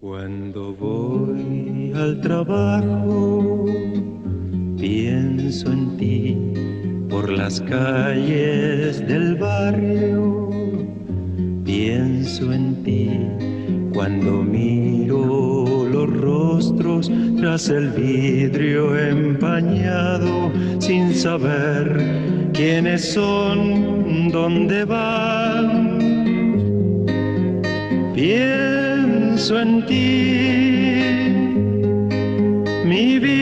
Cuando voy al trabajo, pienso en ti por las calles del barrio, pienso en ti cuando miro los rostros tras el vidrio empañado sin saber quiénes son, dónde van. Pienso en ti, mi vida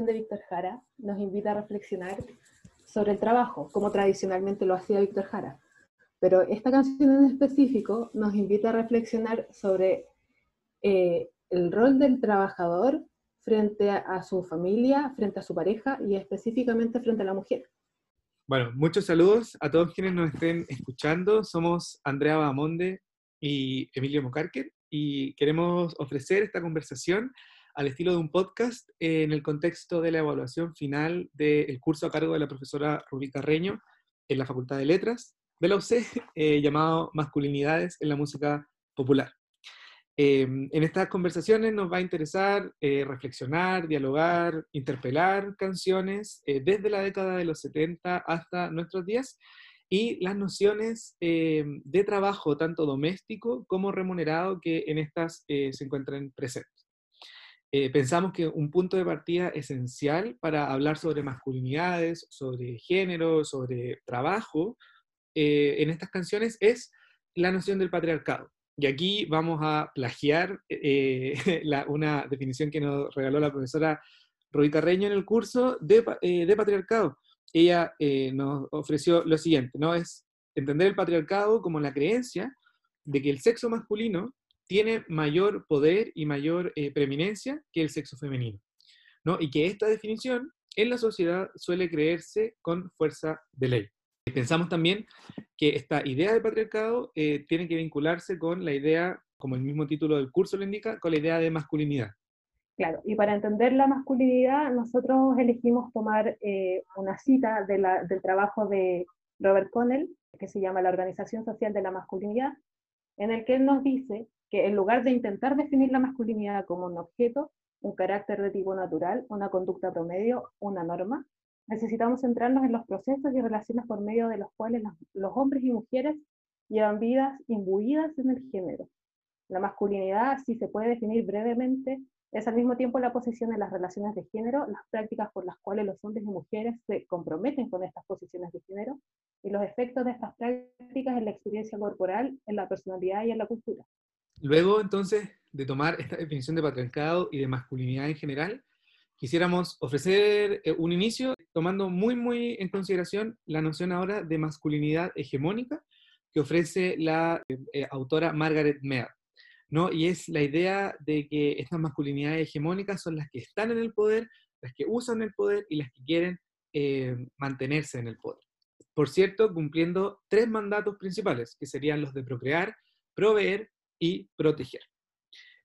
de Víctor Jara nos invita a reflexionar sobre el trabajo, como tradicionalmente lo hacía Víctor Jara. Pero esta canción en específico nos invita a reflexionar sobre eh, el rol del trabajador frente a, a su familia, frente a su pareja y específicamente frente a la mujer. Bueno, muchos saludos a todos quienes nos estén escuchando. Somos Andrea Bamonde y Emilio Mocarquer y queremos ofrecer esta conversación al estilo de un podcast en el contexto de la evaluación final del curso a cargo de la profesora Rubí Carreño en la Facultad de Letras de la UC, eh, llamado Masculinidades en la Música Popular. Eh, en estas conversaciones nos va a interesar eh, reflexionar, dialogar, interpelar canciones eh, desde la década de los 70 hasta nuestros días y las nociones eh, de trabajo, tanto doméstico como remunerado, que en estas eh, se encuentran presentes. Eh, pensamos que un punto de partida esencial para hablar sobre masculinidades, sobre género, sobre trabajo eh, en estas canciones es la noción del patriarcado. Y aquí vamos a plagiar eh, una definición que nos regaló la profesora Rubí Carreño en el curso de, de patriarcado. Ella nos ofreció lo siguiente, ¿no? Es entender el patriarcado como la creencia de que el sexo masculino tiene mayor poder y mayor eh, preeminencia que el sexo femenino, ¿no? Y que esta definición en la sociedad suele creerse con fuerza de ley. Pensamos también que esta idea de patriarcado eh, tiene que vincularse con la idea, como el mismo título del curso lo indica, con la idea de masculinidad. Claro, y para entender la masculinidad, nosotros elegimos tomar eh, una cita del trabajo de Robert Connell, que se llama La Organización Social de la Masculinidad, en el que él nos dice que en lugar de intentar definir la masculinidad como un objeto, un carácter de tipo natural, una conducta promedio, una norma, necesitamos centrarnos en los procesos y relaciones por medio de los cuales los, hombres y mujeres llevan vidas imbuidas en el género. La masculinidad, si se puede definir brevemente, es al mismo tiempo la posición en las relaciones de género, las prácticas por las cuales los hombres y mujeres se comprometen con estas posiciones de género y los efectos de estas prácticas en la experiencia corporal, en la personalidad y en la cultura. Luego, entonces, de tomar esta definición de patriarcado y de masculinidad en general, quisiéramos ofrecer eh, un inicio tomando muy, muy en consideración la noción ahora de masculinidad hegemónica que ofrece la eh, eh, autora Margaret Mead. ¿no? Y es la idea de que estas masculinidades hegemónicas son las que están en el poder, las que usan el poder y las que quieren mantenerse en el poder. Por cierto, cumpliendo tres mandatos principales, que serían los de procrear, proveer y proteger.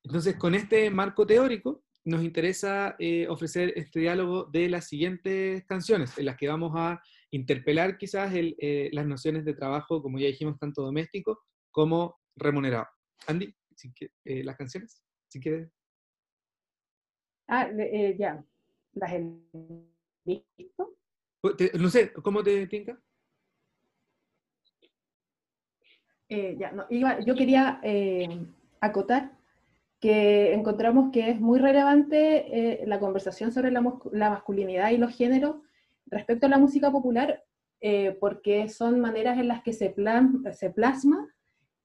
Entonces, con este marco teórico, nos interesa eh, ofrecer este diálogo de las siguientes canciones, en las que vamos a interpelar quizás el, eh, las nociones de trabajo, como ya dijimos, tanto doméstico como remunerado. Andy, si que- eh, las canciones, si quieres. Ah, ya, las he visto. Te- No sé, ¿cómo te tinca? Eh, yo quería eh, acotar que encontramos que es muy relevante eh, la conversación sobre la, masculinidad y los géneros respecto a la música popular, porque son maneras en las que se, plan, se plasma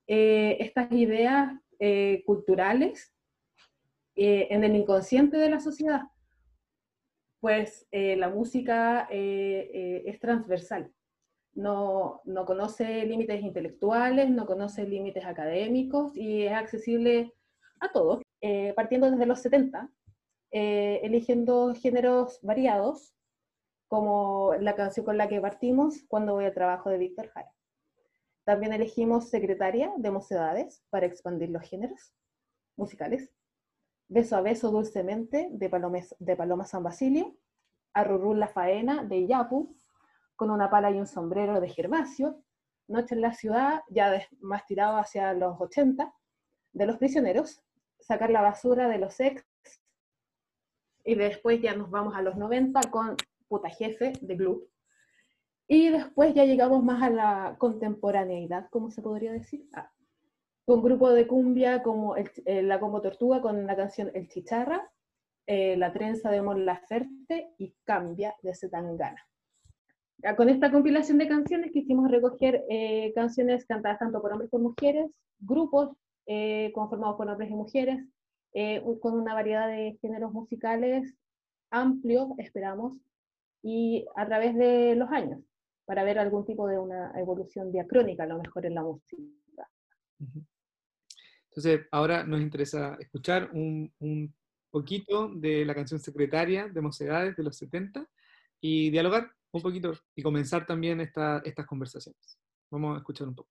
estas ideas culturales en el inconsciente de la sociedad. Pues la música es transversal no, no conoce límites intelectuales, no conoce límites académicos y es accesible a todos. Eh, partiendo desde los 70, eh, eligiendo géneros variados, como la canción con la que partimos, Cuando voy al trabajo de Víctor Jara. También elegimos Secretaria de Mocedades para expandir los géneros musicales. Beso a beso dulcemente de, de Paloma San Basilio. Arrurú la faena de Yapu, con una pala y un sombrero de Gervasio. Noche en la ciudad, ya más tirado hacia los 80, de los prisioneros. Sacar la basura de los ex. Y después ya nos vamos a los 90 con Puta Jefe de Glue. Y después ya llegamos más a la contemporaneidad, ¿cómo se podría decir? Ah, con grupo de cumbia como eh, la Combo Tortuga con la canción El Chicharra, eh, La Trenza de Mon Laferte y Cambia de Zetangana. Con esta compilación de canciones quisimos recoger eh, canciones cantadas tanto por hombres como mujeres, grupos conformados por hombres y mujeres, con una variedad de géneros musicales amplios, esperamos, y a través de los años para ver algún tipo de una evolución diacrónica, a lo mejor en la música. Entonces, ahora nos interesa escuchar un, un poquito de la canción secretaria de Mocedades de los 70 y dialogar un poquito y comenzar también esta, estas conversaciones. Vamos a escuchar un poco.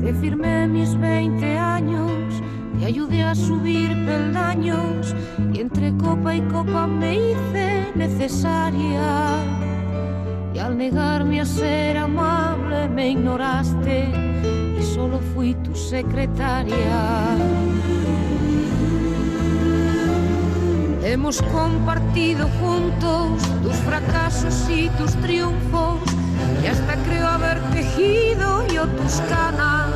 Te firmé mis 20 años, te ayudé a subir peldaños y entre copa y copa me hice necesaria. Y al negarme a ser amable me ignoraste y solo fui tu secretaria. Hemos compartido juntos tus fracasos y tus triunfos y hasta creo haber tejido yo tus canas.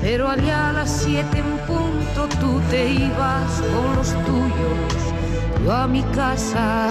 Pero allá a las siete en punto tú te ibas con los tuyos, yo a mi casa.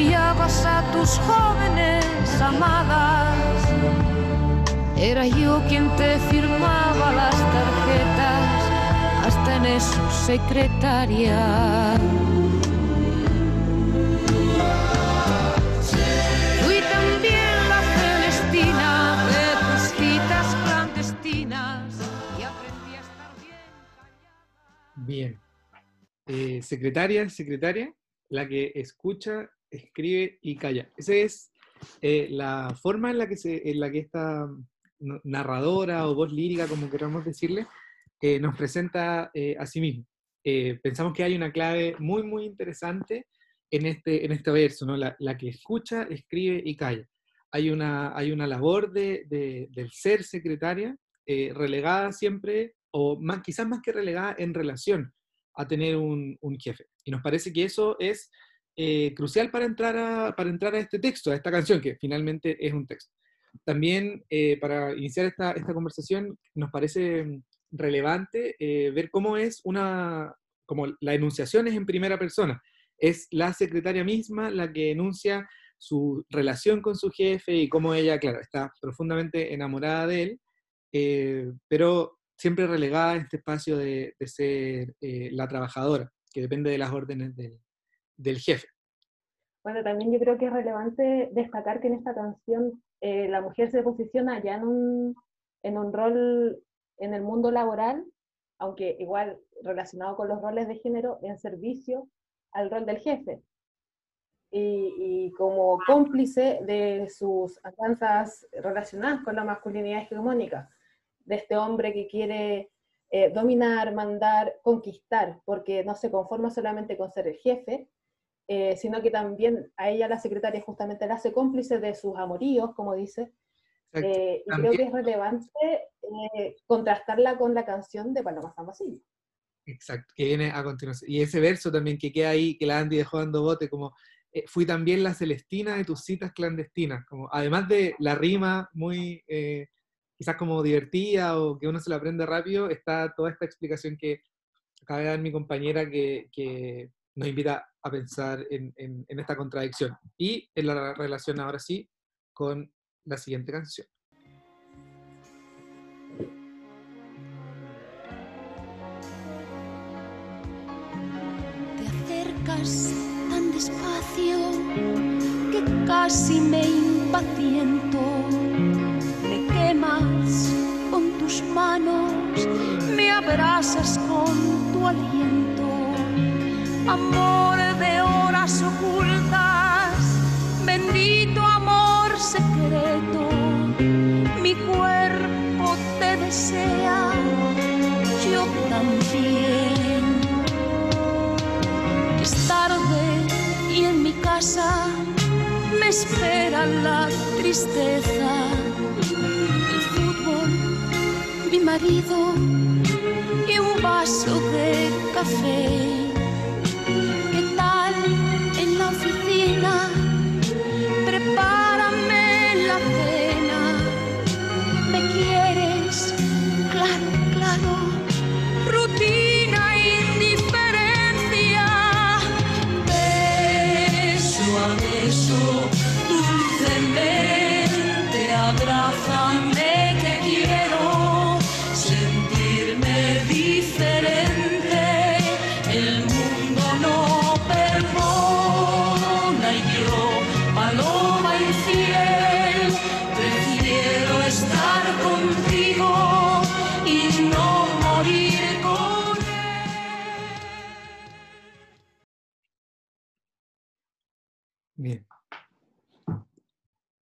enviabas a tus jóvenes amadas. Era yo quien te firmaba las tarjetas, hasta en eso secretaria. Bien. Eh, secretaria, secretaria, la que escucha, escribe y calla. Esa es eh, la forma en la, que se, en la que esta narradora o voz lírica, como queramos decirle, eh, nos presenta a sí mismo. pensamos que hay una clave muy, muy interesante en este, en este verso, ¿no? la, que escucha, escribe y calla. Hay una, hay una labor de, del ser secretaria relegada siempre o más, quizás más que relegada en relación a tener un, jefe. Y nos parece que eso es eh, crucial para entrar, a, para entrar a este texto, a esta canción, que finalmente es un texto. También eh, para iniciar esta, esta, conversación nos parece relevante eh, ver cómo es una, como la enunciación es en primera persona. Es la secretaria misma la que enuncia su relación con su jefe y cómo ella, claro, está profundamente enamorada de él, pero siempre relegada en este espacio de, ser eh, la trabajadora, que depende de las órdenes del, jefe. Bueno, también yo creo que es relevante destacar que en esta canción eh, la mujer se posiciona ya en un, en un rol en el mundo laboral, aunque igual relacionado con los roles de género, en servicio al rol del jefe. Y, y, como cómplice de sus avanzas relacionadas con la masculinidad hegemónica de este hombre que quiere eh, dominar, mandar, conquistar, porque no se conforma solamente con ser el jefe, eh, sino que también a ella la secretaria justamente la hace cómplice de sus amoríos, como dice. Eh, y creo que es relevante contrastarla con la canción de Paloma San Basilio. Exacto, que viene a continuación. Y ese verso también que queda ahí, que la Andy dejó dando bote, como eh, fui también la Celestina de tus citas clandestinas, como, además de la rima muy eh, quizás como divertida o que uno se la aprende rápido, está toda esta explicación que acaba de dar mi compañera que, que nos invita a pensar en, en, en esta contradicción y en la relación ahora sí con la siguiente canción. Te acercas tan despacio que casi me impaciento. Me quemas con tus manos, me abrazas con tu aliento. Amor de horas ocultas, bendito amor secreto. Mi cuerpo te desea, yo también. Es tarde y en mi casa me espera la tristeza. El fútbol, mi marido y un vaso de café.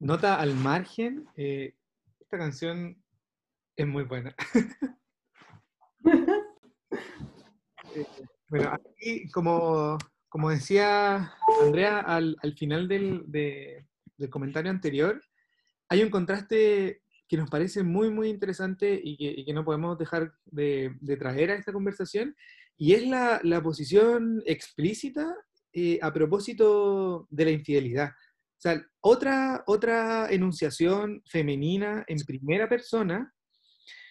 Nota al margen, eh, esta canción es muy buena. Eh, bueno, aquí, como, como decía Andrea al, al final del, de- del comentario anterior, hay un contraste que nos parece muy, muy interesante y que, que no podemos dejar de, de traer a esta conversación, y es la, la posición explícita eh, a propósito de la infidelidad. O sea, otra, otra enunciación femenina en primera persona,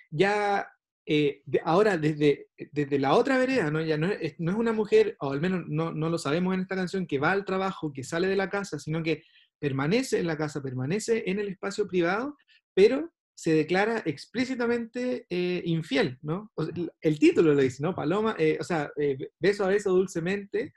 ya eh, de- ahora desde, desde la otra vereda, ¿no? Ya no es, no es una mujer, o al menos no, no lo sabemos en esta canción, que va al trabajo, que sale de la casa, sino que permanece en la casa, permanece en el espacio privado, pero se declara explícitamente eh, infiel, ¿no? O sea, el, título lo dice, ¿no? Paloma, eh, o sea, eh, beso a beso dulcemente,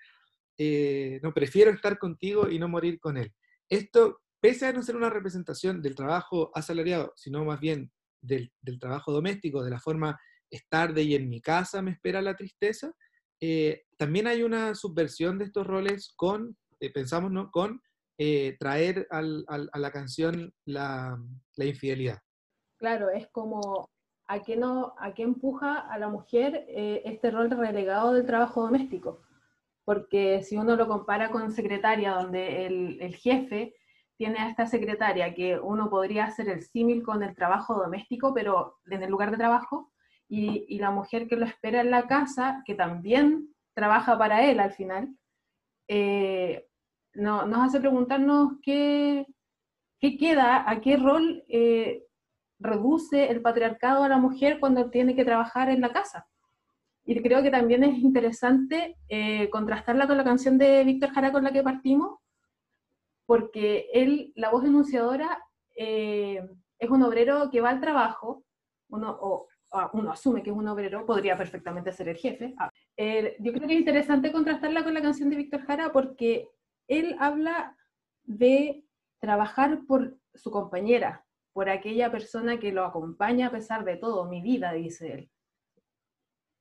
eh, no, prefiero estar contigo y no morir con él. Esto, pese a no ser una representación del trabajo asalariado, sino más bien del, trabajo doméstico, de la forma es tarde y en mi casa me espera la tristeza, eh, también hay una subversión de estos roles con, eh, pensamos, ¿no? Con eh, traer a la canción la, la infidelidad. Claro, es como a qué, no, a qué empuja a la mujer este rol relegado del trabajo doméstico. Porque si uno lo compara con secretaria, donde el, jefe tiene a esta secretaria que uno podría hacer el símil con el trabajo doméstico, pero en el lugar de trabajo, y, y la mujer que lo espera en la casa, que también trabaja para él al final, eh, no- nos hace preguntarnos qué, qué queda, a qué rol eh, reduce el patriarcado a la mujer cuando tiene que trabajar en la casa. Y creo que también es interesante eh, contrastarla con la canción de Víctor Jara con la que partimos, porque él, la voz enunciadora, eh, es un obrero que va al trabajo, uno, o, uno asume que es un obrero, podría perfectamente ser el jefe. Ah, eh, yo creo que es interesante contrastarla con la canción de Víctor Jara porque él habla de trabajar por su compañera, por aquella persona que lo acompaña a pesar de todo, mi vida, dice él.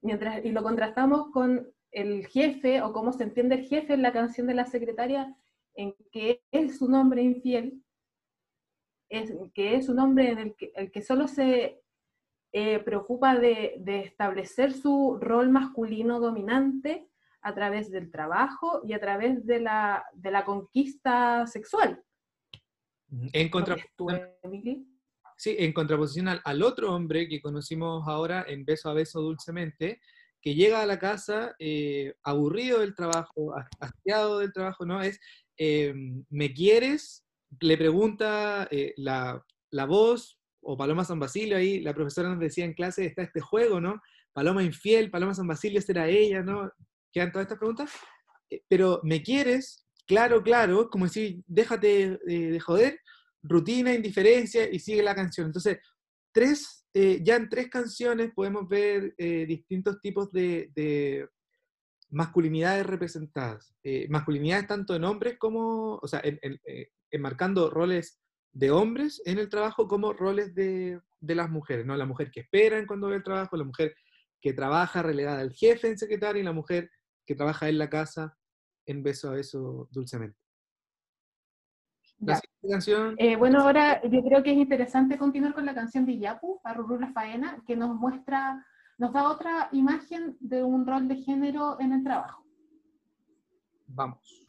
Mientras, y lo contrastamos con el jefe o cómo se entiende el jefe en la canción de la secretaria, en que es un hombre infiel, es, que es un hombre en el que, el que solo se eh, preocupa de, de establecer su rol masculino dominante a través del trabajo y a través de la, de la conquista sexual. En, ¿No sí, en contraposición al, otro hombre que conocimos ahora en Beso a Beso Dulcemente, que llega a la casa eh, aburrido del trabajo, hastiado del trabajo, ¿no? Es eh, ¿me quieres? Le pregunta eh, la, la voz, o Paloma San Basilio, ahí la profesora nos decía en clase, está este juego, ¿no? Paloma infiel, Paloma San Basilio, será ella, ¿no? Quedan todas estas preguntas. Eh, Pero, ¿me quieres? Claro, claro, como decir, déjate eh, de joder, rutina, indiferencia, y sigue la canción. Entonces, tres, eh, ya en tres canciones podemos ver eh, distintos tipos de, de masculinidades representadas. Eh, masculinidades tanto en hombres como, o sea, en- en- enmarcando roles de hombres en el trabajo como roles de, de las mujeres, ¿no? La mujer que espera en cuando ve el trabajo, la mujer que trabaja relegada al jefe en secretaria y la mujer que trabaja en la casa en beso a beso dulcemente. La Ya. siguiente canción, Eh, bueno, ahora yo creo que es interesante continuar con la canción de Yapu, Arrurú la faena, que nos muestra, nos da otra imagen de un rol de género en el trabajo. vamos.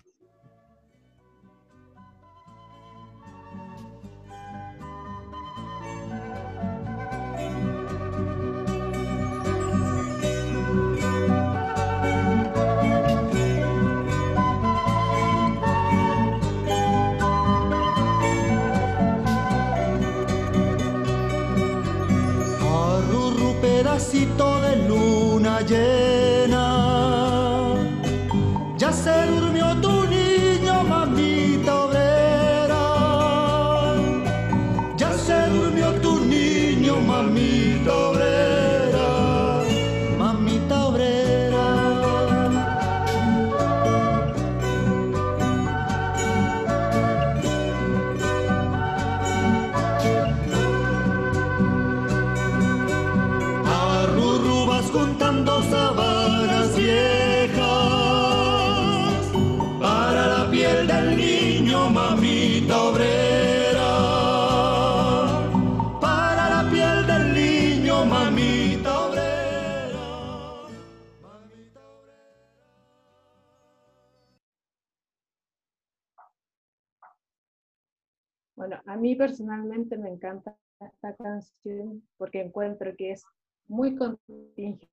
Mí personalmente me encanta esta canción porque encuentro que es muy contingente,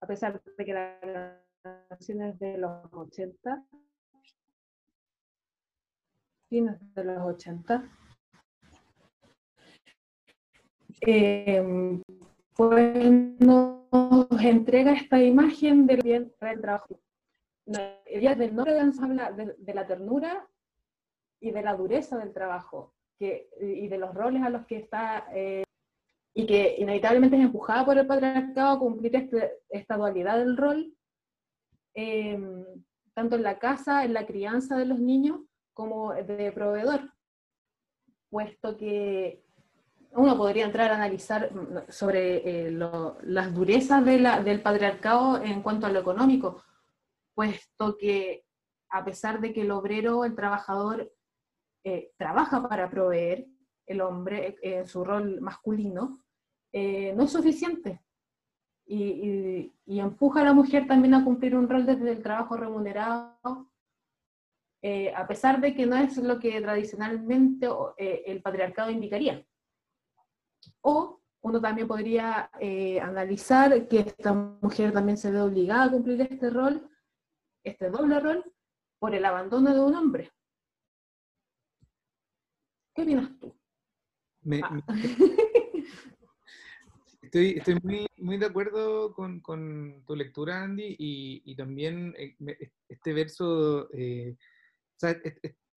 a pesar de que la canción es de los 80, fines de los 80. Eh, pues nos entrega esta imagen del bien del trabajo. Ella del de habla de, de la ternura y de la dureza del trabajo que, y de los roles a los que está eh, y que inevitablemente es empujada por el patriarcado a cumplir este- esta dualidad del rol, eh, tanto en la casa, en la crianza de los niños, como de proveedor, puesto que uno podría entrar a analizar mm, sobre eh, lo- las durezas de la- del patriarcado en cuanto a lo económico, puesto que a pesar de que el obrero, el trabajador, eh, trabaja para proveer, el hombre eh, en su rol masculino, eh, no es suficiente. Y, empuja a la mujer también a cumplir un rol desde el trabajo remunerado, eh, a pesar de que no es lo que tradicionalmente eh, el patriarcado indicaría. O uno también podría eh, analizar que esta mujer también se ve obligada a cumplir este rol, este doble rol, por el abandono de un hombre. ¿Qué opinas tú? Me- Ah. me- Estoy, estoy muy, muy de acuerdo con, con tu lectura, Andy, y, y también eh, este verso, eh, o sea,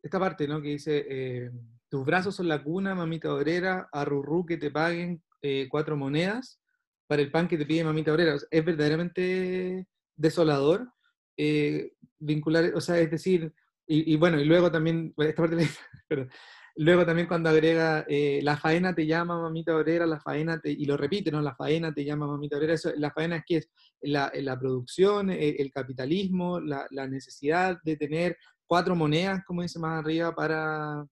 esta parte, ¿no? Que dice, eh, tus brazos son la cuna, mamita obrera, arrurrú que te paguen eh, cuatro monedas para el pan que te pide mamita obrera. O sea, es verdaderamente desolador vincular, o sea, es decir, y, y bueno, y luego también, esta parte pero Luego también cuando agrega, eh, la faena te llama mamita obrera, la faena te, y lo repite, ¿no? La faena te llama mamita obrera. Eso, la faena es que es la, la producción, eh, el capitalismo, la, la necesidad de tener cuatro monedas, como dice más arriba, para,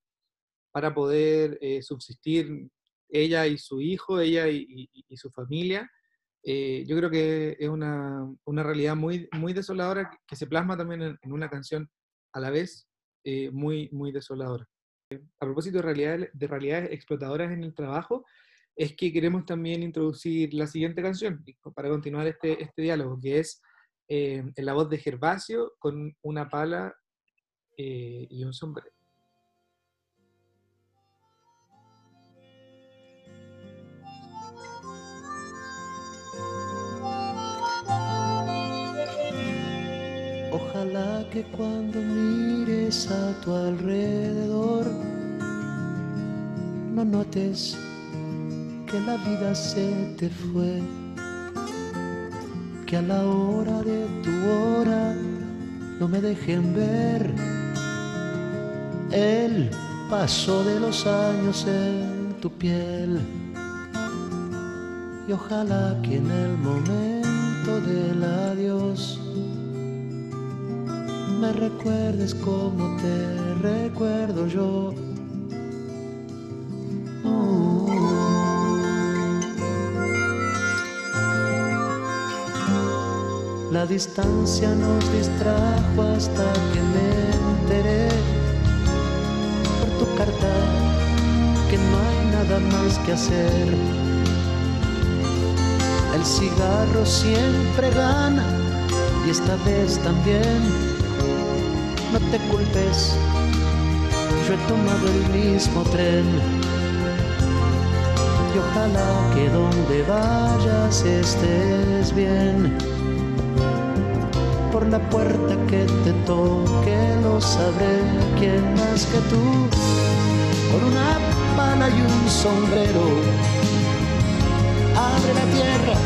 para poder eh, subsistir ella y su hijo, ella y, su familia. Eh, yo creo que es una, una realidad muy, muy desoladora que, se plasma también en, en una canción a la vez muy, muy desoladora a propósito de realidades, de realidades explotadoras en el trabajo, es que queremos también introducir la siguiente canción para continuar este, este diálogo, que es eh, en la voz de Gervasio con una pala eh, y un sombrero. Ojalá que cuando mires a tu alrededor no notes que la vida se te fue, que a la hora de tu hora no me dejen ver el paso de los años en tu piel. Y ojalá que en el momento del adiós me recuerdes como te recuerdo yo. Oh. La distancia nos distrajo hasta que me enteré por tu carta que no hay nada más que hacer. El cigarro siempre gana y esta vez también no te culpes, yo he tomado el mismo tren. Y ojalá que donde vayas estés bien. Por la puerta que te toque lo sabré, quién más que tú, con una pala y un sombrero. Abre la tierra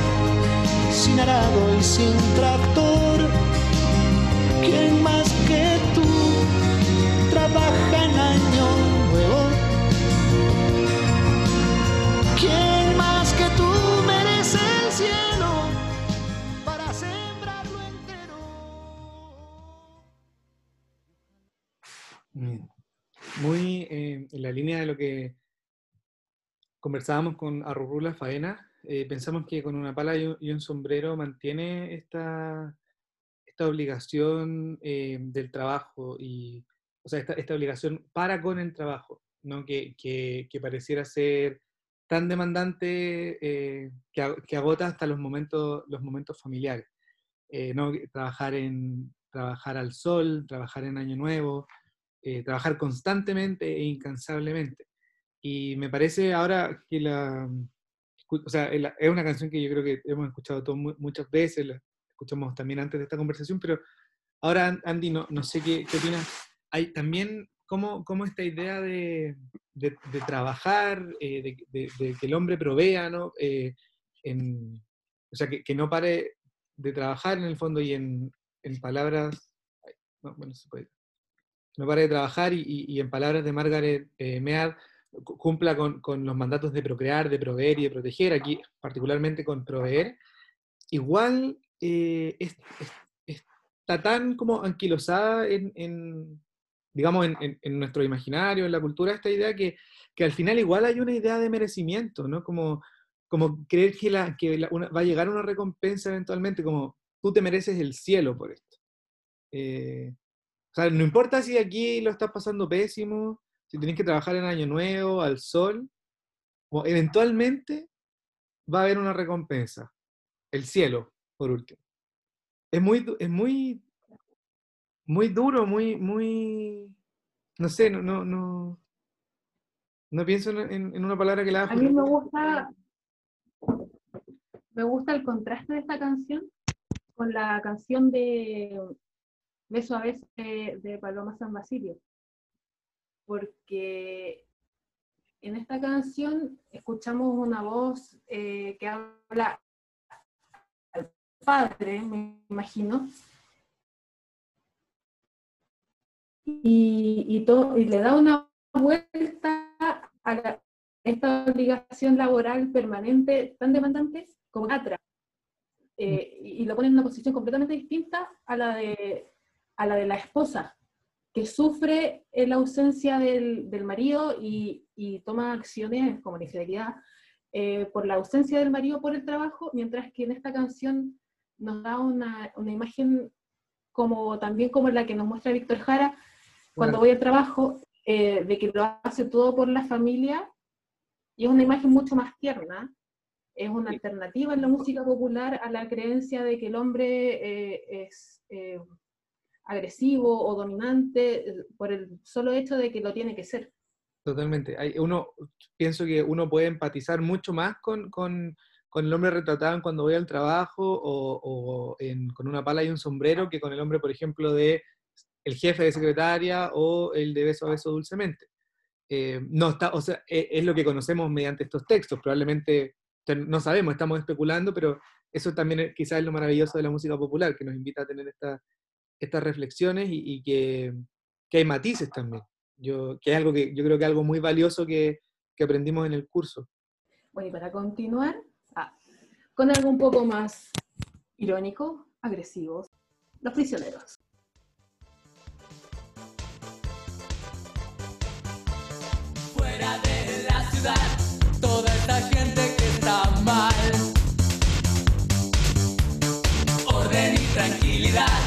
sin arado y sin tractor. ¿Quién más que tú trabaja en año nuevo? ¿Quién más que tú merece el cielo para sembrarlo entero? Muy eh, en la línea de lo que conversábamos con Arrurula Faena, eh, pensamos que con una pala y un sombrero mantiene esta, esta obligación eh, del trabajo y, o sea, esta, esta obligación para con el trabajo, ¿no? que, que, pareciera ser tan demandante eh, que, que agota hasta los momentos, los momentos familiares. Eh, ¿no? Trabajar, en, trabajar al sol, trabajar en Año Nuevo, trabajar constantemente e incansablemente. Y me parece ahora que la... O sea, es una canción que yo creo que hemos escuchado todos mu- muchas veces, escuchamos también antes de esta conversación, pero ahora, An- Andy, no, no sé qué, qué opinas. Hay también cómo, cómo esta idea de, de- trabajar, eh, de, que el hombre provea, ¿no? Eh, en- o sea, que, que no pare de trabajar en el fondo y en, en palabras... no, bueno, se puede no pare de trabajar y, y- en palabras de Margaret eh, Mead, cu- cumpla con, con los mandatos de procrear, de proveer y de proteger, aquí particularmente con proveer, igual eh, es- es- está tan como anquilosada en, digamos, en, nuestro imaginario, en la cultura, esta idea que, que al final igual hay una idea de merecimiento, ¿no? Como, como creer que, la, que va a llegar una recompensa eventualmente, como tú te mereces el cielo por esto. Eh, o sea, no importa si aquí lo estás pasando pésimo, si tenés que trabajar en Año Nuevo, al sol, o eventualmente va a haber una recompensa. El cielo, por último. Es muy, es muy, muy duro, muy, muy, no sé, no, no, no, no pienso en, en- una palabra que la A mí me gusta, me gusta el contraste de esta canción con la canción de Beso a Beso de, de Paloma San Basilio. Porque en esta canción escuchamos una voz eh, que habla padre, me imagino, y, y, to- y le da una vuelta a esta obligación laboral permanente tan demandante como Atra. Eh, y, lo pone en una posición completamente distinta a la de, a la, de la esposa, que sufre eh, la ausencia del, del marido y, y toma acciones como la infidelidad eh, por la ausencia del marido por el trabajo, mientras que en esta canción nos da una, una imagen como también como la que nos muestra Víctor Jara cuando voy al trabajo, eh, de que lo hace todo por la familia, y es una imagen mucho más tierna, es una alternativa en la música popular a la creencia de que el hombre eh, es eh, agresivo o dominante eh, por el solo hecho de que lo tiene que ser. Totalmente. Hay, uno, pienso que uno puede empatizar mucho más con, con, con el hombre retratado en cuando voy al trabajo o, o en- con una pala y un sombrero que con el hombre, por ejemplo, de el jefe de secretaria o el de beso a beso dulcemente. Eh, no está, o sea, e- es, lo que conocemos mediante estos textos. Probablemente te- no sabemos, estamos especulando, pero eso también es, quizás es lo maravilloso de la música popular, que nos invita a tener esta- estas reflexiones y, y que, que hay matices también. Yo, que es algo que yo creo que es algo muy valioso que, que aprendimos en el curso. Bueno, y para continuar, con algo un poco más irónico, agresivo, los prisioneros. Fuera de la ciudad, toda esta gente que está mal. Orden y tranquilidad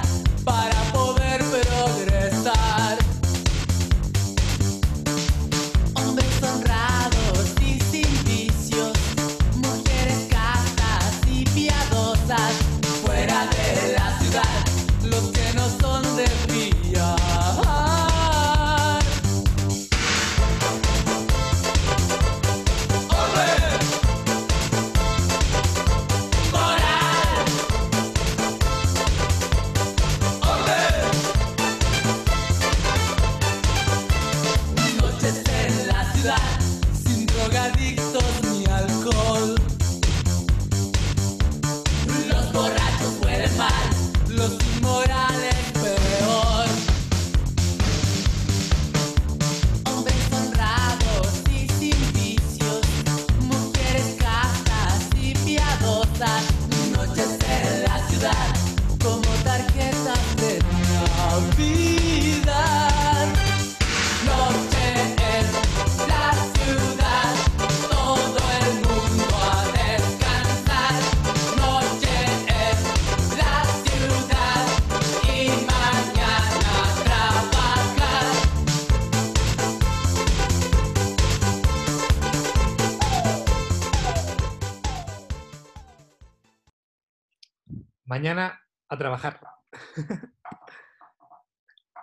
Mañana a trabajar.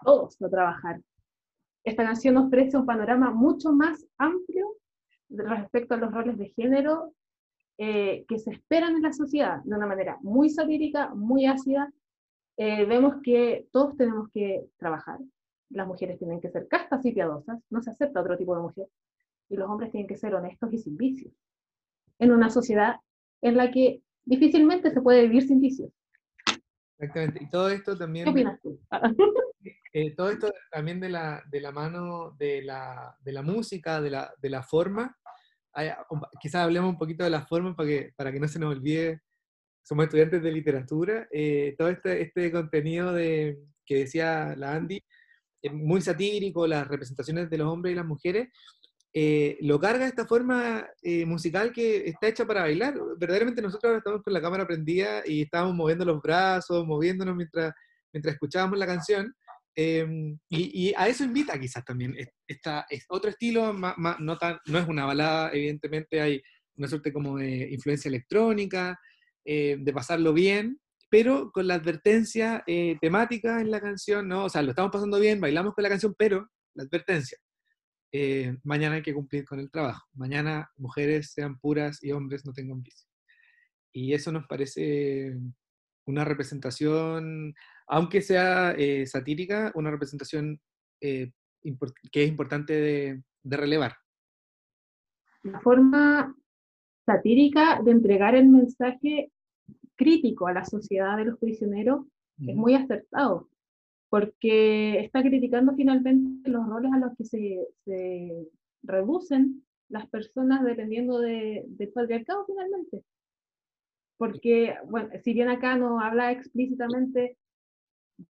todos a trabajar. Esta canción ofrece un panorama mucho más amplio respecto a los roles de género eh, que se esperan en la sociedad, de una manera muy satírica, muy ácida. Eh, vemos que todos tenemos que trabajar. Las mujeres tienen que ser castas y piadosas, no se acepta otro tipo de mujer. Y los hombres tienen que ser honestos y sin vicios. En una sociedad en la que difícilmente se puede vivir sin vicios. Exactamente. Y todo esto también... ¿Qué opinas tú? eh, todo esto también de la, de la mano de la, de la música, de la, de la forma. Um, quizás hablemos un poquito de la forma para que, para que no se nos olvide. Somos estudiantes de literatura. eh, todo este, este contenido de, que decía la Andy, muy satírico, las representaciones de los hombres y las mujeres, eh, lo carga de esta forma eh, musical que está hecha para bailar. Verdaderamente nosotros ahora estamos con la cámara prendida y estábamos moviendo los brazos, moviéndonos mientras, mientras escuchábamos la canción. eh, y, y a eso invita quizás también. es- Esta, es otro estilo, ma- ma- no, tan, no es una balada, evidentemente hay una suerte como de influencia electrónica, eh, de pasarlo bien, pero con la advertencia eh, temática en la canción, ¿no? O sea, lo estamos pasando bien, bailamos con la canción, pero la advertencia. Eh, mañana hay que cumplir con el trabajo. Mañana mujeres sean puras y hombres no tengan vicio. Y eso nos parece una representación, aunque sea eh, satírica, una representación eh, que es importante de, de relevar. la forma satírica de entregar el mensaje crítico a la sociedad de los prisioneros es muy acertado, porque está criticando finalmente los roles a los que se, se reducen las personas dependiendo de- del patriarcado finalmente. Porque, bueno, si bien acá no habla explícitamente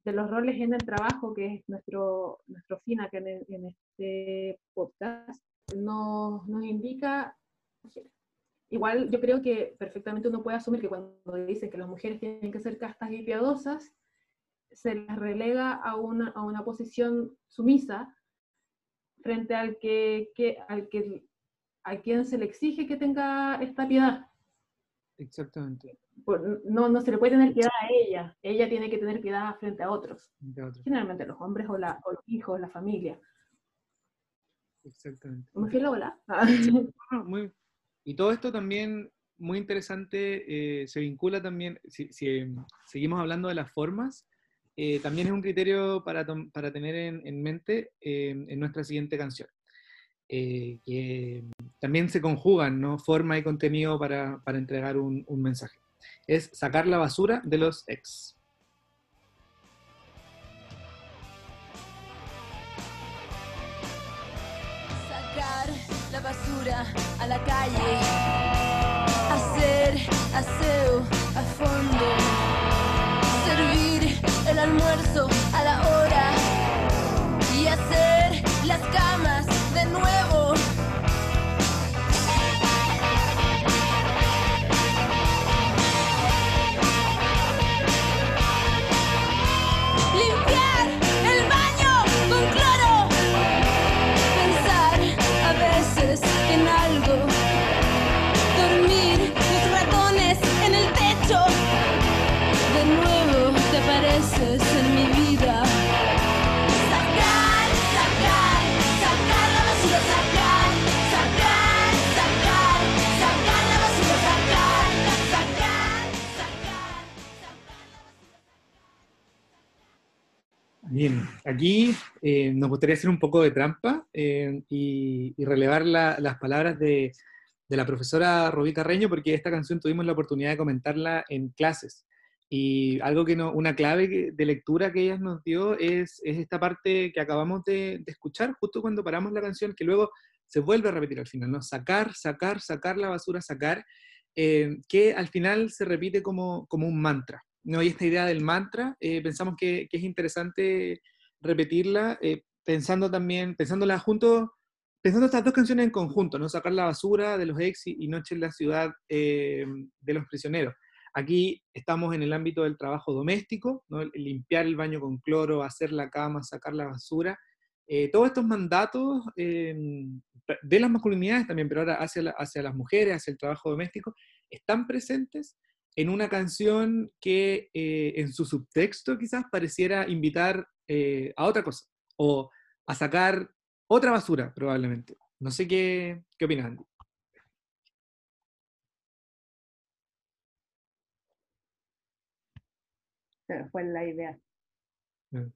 de los roles en el trabajo, que es nuestro, nuestro fin acá en, el- en este podcast, nos, nos indica, igual yo creo que perfectamente uno puede asumir que cuando dice que las mujeres tienen que ser castas y piadosas, se les relega a una, a una posición sumisa frente al que, que- al que a quien se le exige que tenga esta piedad. Exactamente. Por- no, no se le puede tener piedad a ella, ella tiene que tener piedad frente a otros, generalmente los hombres o, la, o los hijos, la familia. Exactamente. Ah. Muy- Y todo esto también, muy interesante, eh, se vincula también, si, si, eh, seguimos hablando de las formas, eh, también es un criterio para, para tener en, en mente eh, en nuestra siguiente canción. Eh, que también se conjugan ¿no? forma y contenido para, para entregar un, un mensaje. Es sacar la basura de los ex. Sacar la basura a la calle, hacer aseo almuerzo Bien, aquí eh, nos gustaría hacer un poco de trampa eh, y, relevar la- las palabras de, la profesora Rubí Carreño, porque esta canción tuvimos la oportunidad de comentarla en clases. Y algo que una clave de lectura que ella nos dio es, es esta parte que acabamos de, de escuchar justo cuando paramos la canción, que luego se vuelve a repetir al final, ¿no? Sacar, sacar, sacar la basura, sacar, eh, que al final se repite como, como un mantra. ¿No? Y esta idea del mantra, eh, pensamos que, que es interesante repetirla, eh, pensando también, pensándola junto, pensando estas dos canciones en conjunto, ¿no? Sacar la basura de los ex y, y Noche en la ciudad eh, de los prisioneros. Aquí estamos en el ámbito del trabajo doméstico, ¿no? Limpiar el baño con cloro, hacer la cama, sacar la basura. Todos estos mandatos de las masculinidades también, pero ahora hacia, hacia las mujeres, hacia el trabajo doméstico, están presentes en una canción que eh, en su subtexto quizás pareciera invitar eh, a otra cosa, o a sacar otra basura probablemente. No sé qué, qué opinas, Andy. Se me fue la idea. Mm.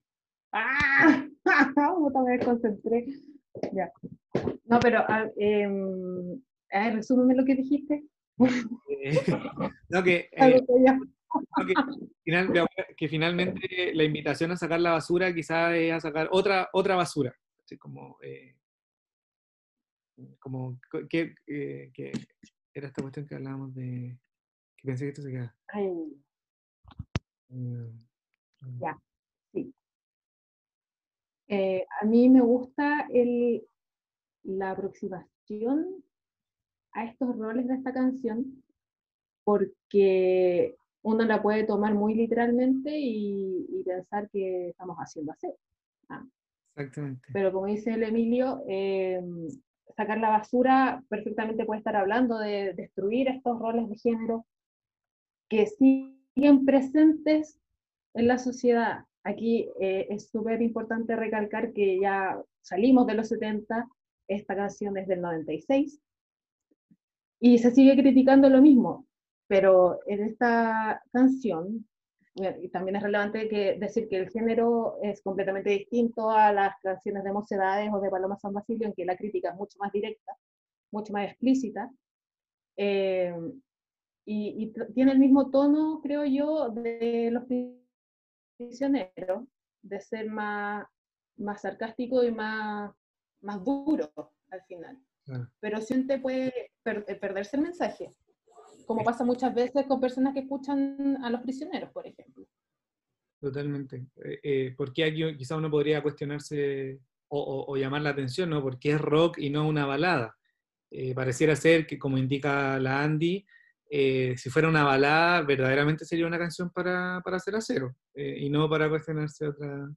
¡Ah! Me desconcentré. Ya. No, pero, ver, resúmeme lo que dijiste. No, que, eh, que ya- no, que, final- que finalmente la invitación a sacar la basura quizás es a sacar otra, otra basura. Así como, eh, como que, eh, que era esta cuestión que hablábamos de... que pensé que esto se queda. Ay, mm, Ya. eh, a mí me gusta el, la aproximación a estos roles de esta canción porque uno la puede tomar muy literalmente y, y pensar que estamos haciendo aseo. Exactamente. Pero como dice el Emilio, eh, sacar la basura perfectamente puede estar hablando de destruir estos roles de género que siguen presentes en la sociedad. Aquí eh, es súper importante recalcar que ya salimos de los 70, esta canción es del 96, y se sigue criticando lo mismo, pero en esta canción, y también es relevante que decir que el género es completamente distinto a las canciones de Mocedades o de Paloma San Basilio, en que la crítica es mucho más directa, mucho más explícita, eh, y, y tiene el mismo tono, creo yo, de los prisioneros, de ser más, más sarcástico y más, más duro al final. Claro. Pero siente puede per- eh, perderse el mensaje, como pasa muchas veces con personas que escuchan a los prisioneros, por ejemplo. Totalmente. Eh, eh, ¿Por qué aquí quizá uno podría cuestionarse o, o- o llamar la atención, ¿no? ¿Por qué es rock y no una balada? Eh, pareciera ser que, como indica la Andy, eh, si fuera una balada, verdaderamente sería una canción para, para hacer acero eh, y no para cuestionarse otra,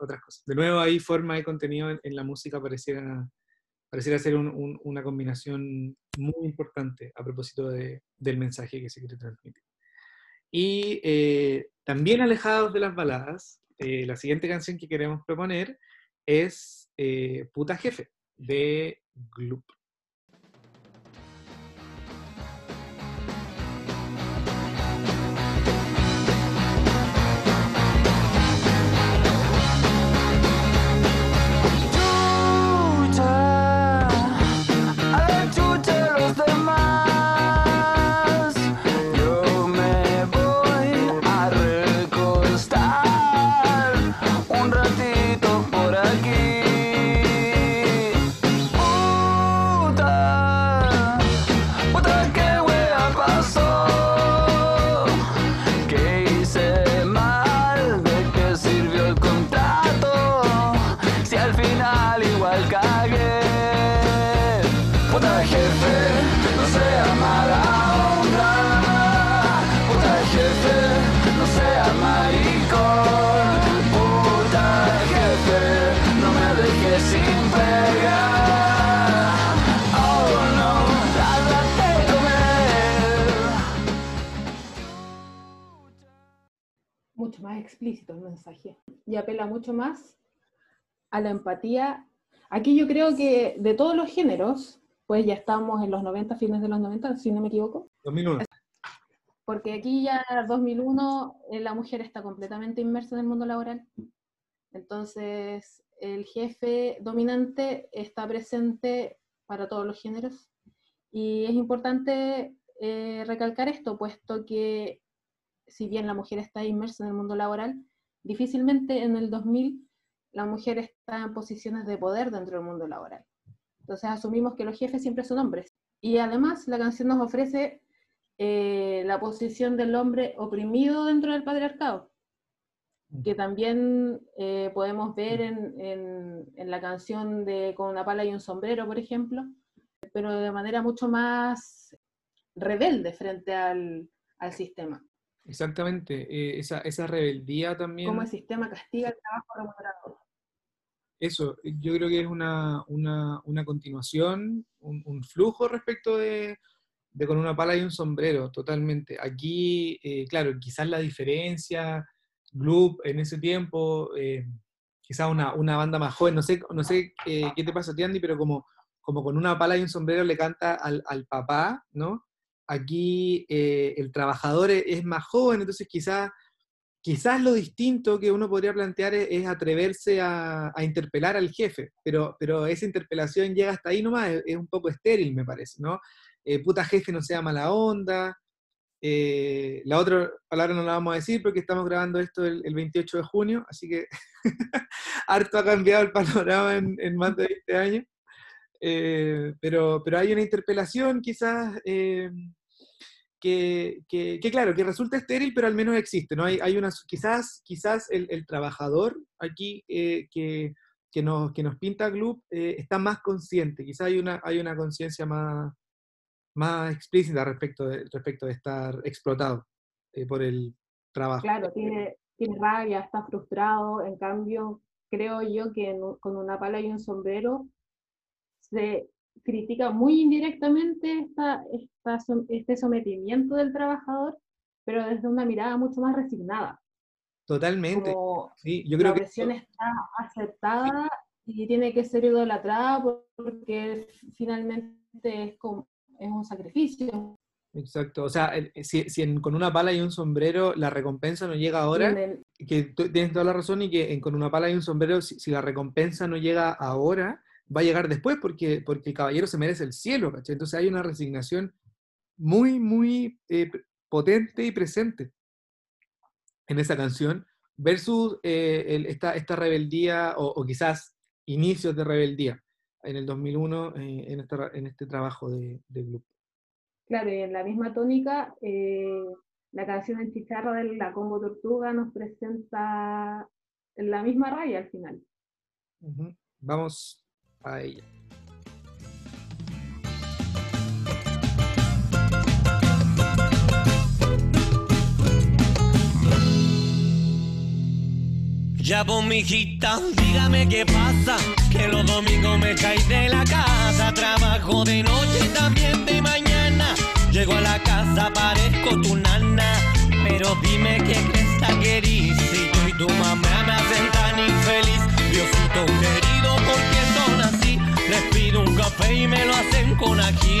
otras cosas. De nuevo, ahí forma y contenido en, en la música pareciera pareciera ser un- un- una combinación muy importante a propósito de- del mensaje que se quiere transmitir. Y eh, también alejados de las baladas, eh, la siguiente canción que queremos proponer es eh, Puta Jefe, de Gloop. Explícito el mensaje y apela mucho más a la empatía. Aquí yo creo que de todos los géneros, pues ya estamos en los 90, fines de los 90, si no me equivoco, 2001. porque aquí ya 2001 eh, la mujer está completamente inmersa en el mundo laboral. Entonces, el jefe dominante está presente para todos los géneros y es importante eh, recalcar esto, puesto que si bien la mujer está inmersa en el mundo laboral, difícilmente en el 2000 la mujer está en posiciones de poder dentro del mundo laboral. Entonces asumimos que los jefes siempre son hombres. Y además la canción nos ofrece eh, la posición del hombre oprimido dentro del patriarcado, que también eh, podemos ver en, en- en la canción de Con una pala y un sombrero, por ejemplo, pero de manera mucho más rebelde frente al, al sistema. Exactamente, eh, esa, esa rebeldía también. Cómo el sistema castiga el trabajo remunerado. Eso, yo creo que es una, una, una continuación, un, un flujo respecto de, de con una pala y un sombrero, totalmente. Aquí, eh, claro, quizás la diferencia, Gloop en ese tiempo, eh, quizás una, una banda más joven, no sé, no sé eh, qué te pasa a ti, Andy, pero como, como con una pala y un sombrero le canta al, al papá, ¿no? Aquí eh, el trabajador es, es más joven, entonces quizás quizás lo distinto que uno podría plantear es, atreverse a, interpelar al jefe, pero, pero esa interpelación llega hasta ahí nomás, es, es un poco estéril, me parece, ¿no? Eh, puta jefe no sea mala onda. eh, la otra palabra no la vamos a decir porque estamos grabando esto el, el 28 de junio, así que harto ha cambiado el panorama en, en más de 20 años. Eh, pero, pero hay una interpelación quizás eh, que, que- que, claro, que resulta estéril, pero al menos existe, ¿no? Hay, hay una, quizás, quizás el, el trabajador aquí eh, que, que, nos, que nos pinta Gloop eh, está más consciente, quizás hay una, hay una conciencia más, más explícita respecto de, respecto de estar explotado eh, por el trabajo. Claro, tiene, tiene rabia, está frustrado, en cambio, creo yo que con una pala y un sombrero se critica muy indirectamente esta, esta este sometimiento del trabajador, pero desde una mirada mucho más resignada. Totalmente. Como Sí, yo creo la que opresión está aceptada y tiene que ser idolatrada por- porque finalmente es, como, es un sacrificio. Exacto, o sea, el- si, si en- con una pala y un sombrero la recompensa no llega ahora, Tienen- que tienes toda la razón y que en- con una pala y un sombrero, si, si la recompensa no llega ahora, va a llegar después porque, porque el caballero se merece el cielo, ¿cachai? Entonces hay una resignación muy, muy eh, potente y presente en esa canción versus eh, el- esta, esta rebeldía o, o quizás inicios de rebeldía en el 2001 eh, en, esta- en este trabajo de, de Gloop. Claro, y en la misma tónica, eh, la canción en chicharra de la Combo Tortuga nos presenta la misma raya al final. Ujú. Vamos a. Ya vos, mijita, dígame qué pasa. Que los domingos me echáis de la casa. Trabajo de noche y también de mañana. Llego a la casa, parezco tu nana. Pero dime qué crees querís. Si tú y tu mamá me hacen tan infeliz. Diosito querido, pido un café y me lo hacen con aquí.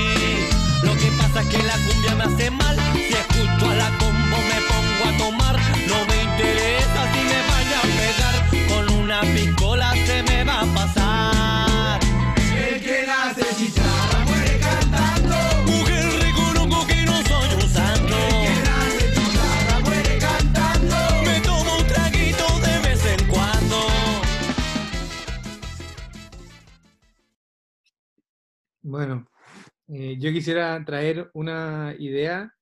Lo que pasa es que la cumbia me hace mal. Si escucho a la combo Bueno, eh, yo quisiera traer una idea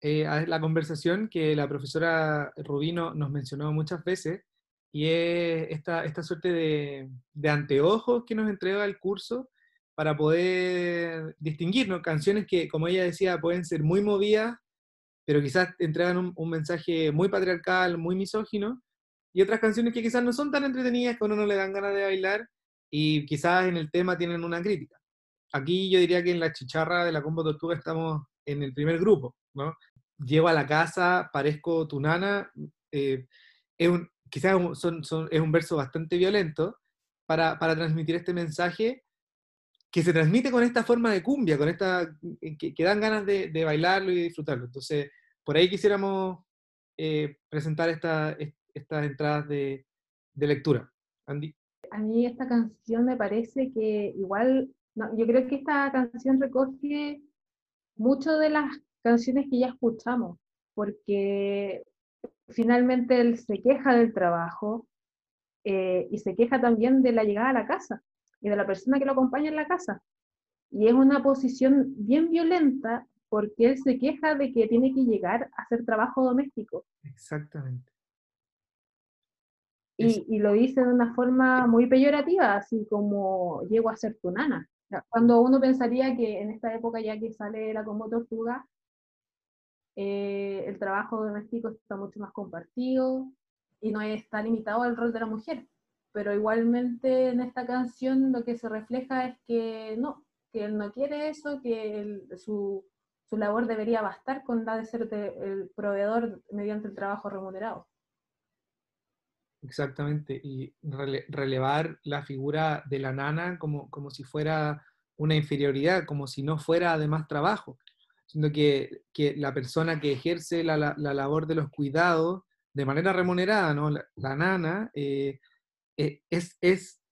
eh, a la conversación que la profesora Rubino nos mencionó muchas veces, y es esta, esta suerte de, anteojos que nos entrega el curso para poder distinguirnos, canciones que, como ella decía, pueden ser muy movidas, pero quizás entregan un, un mensaje muy patriarcal, muy misógino, y otras canciones que quizás no son tan entretenidas que a uno no le dan ganas de bailar, y quizás en el tema tienen una crítica. Aquí yo diría que en la chicharra de la Combo Tortuga estamos en el primer grupo, ¿no? Llego a la casa, parezco tu nana, eh, es un, quizás son- son- es un verso bastante violento para, para transmitir este mensaje que se transmite con esta forma de cumbia, con esta, que, que dan ganas de, de bailarlo y disfrutarlo. Entonces, por ahí quisiéramos eh, presentar esta- est- estas entradas de, de lectura. Andy. a mí esta canción me parece que igual, no, yo creo que esta canción recoge mucho de las canciones que ya escuchamos, porque finalmente él se queja del trabajo eh, y se queja también de la llegada a la casa y de la persona que lo acompaña en la casa. Y es una posición bien violenta porque él se queja de que tiene que llegar a hacer trabajo doméstico. Exactamente. Y, y lo dice de una forma muy peyorativa, así como llego a ser tu nana. Cuando uno pensaría que en esta época ya que sale la como tortuga, eh, el trabajo doméstico está mucho más compartido y no está limitado al rol de la mujer. Pero igualmente en esta canción lo que se refleja es que no, que él no quiere eso, que su, su labor debería bastar con la de ser el proveedor mediante el trabajo remunerado. Exactamente, y rele- relevar la figura de la nana como, como si fuera una inferioridad, como si no fuera además trabajo, sino que, que la persona que ejerce la, la- la labor de los cuidados de manera remunerada, ¿no? La, la nana, eh, eh, es, es,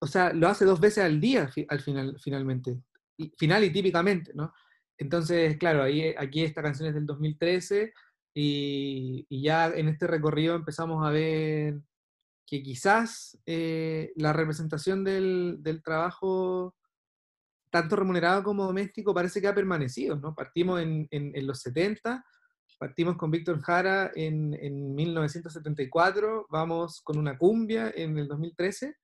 o sea, lo hace dos veces al día al final, finalmente, y, final y típicamente, ¿no? Entonces, claro, ahí, aquí esta canción es del 2013 y, y ya en este recorrido empezamos a ver que quizás eh, la representación del, del trabajo, tanto remunerado como doméstico, parece que ha permanecido, ¿no? Partimos en, en- en los 70, partimos con Víctor Jara en, en 1974, vamos con una cumbia en el 2013,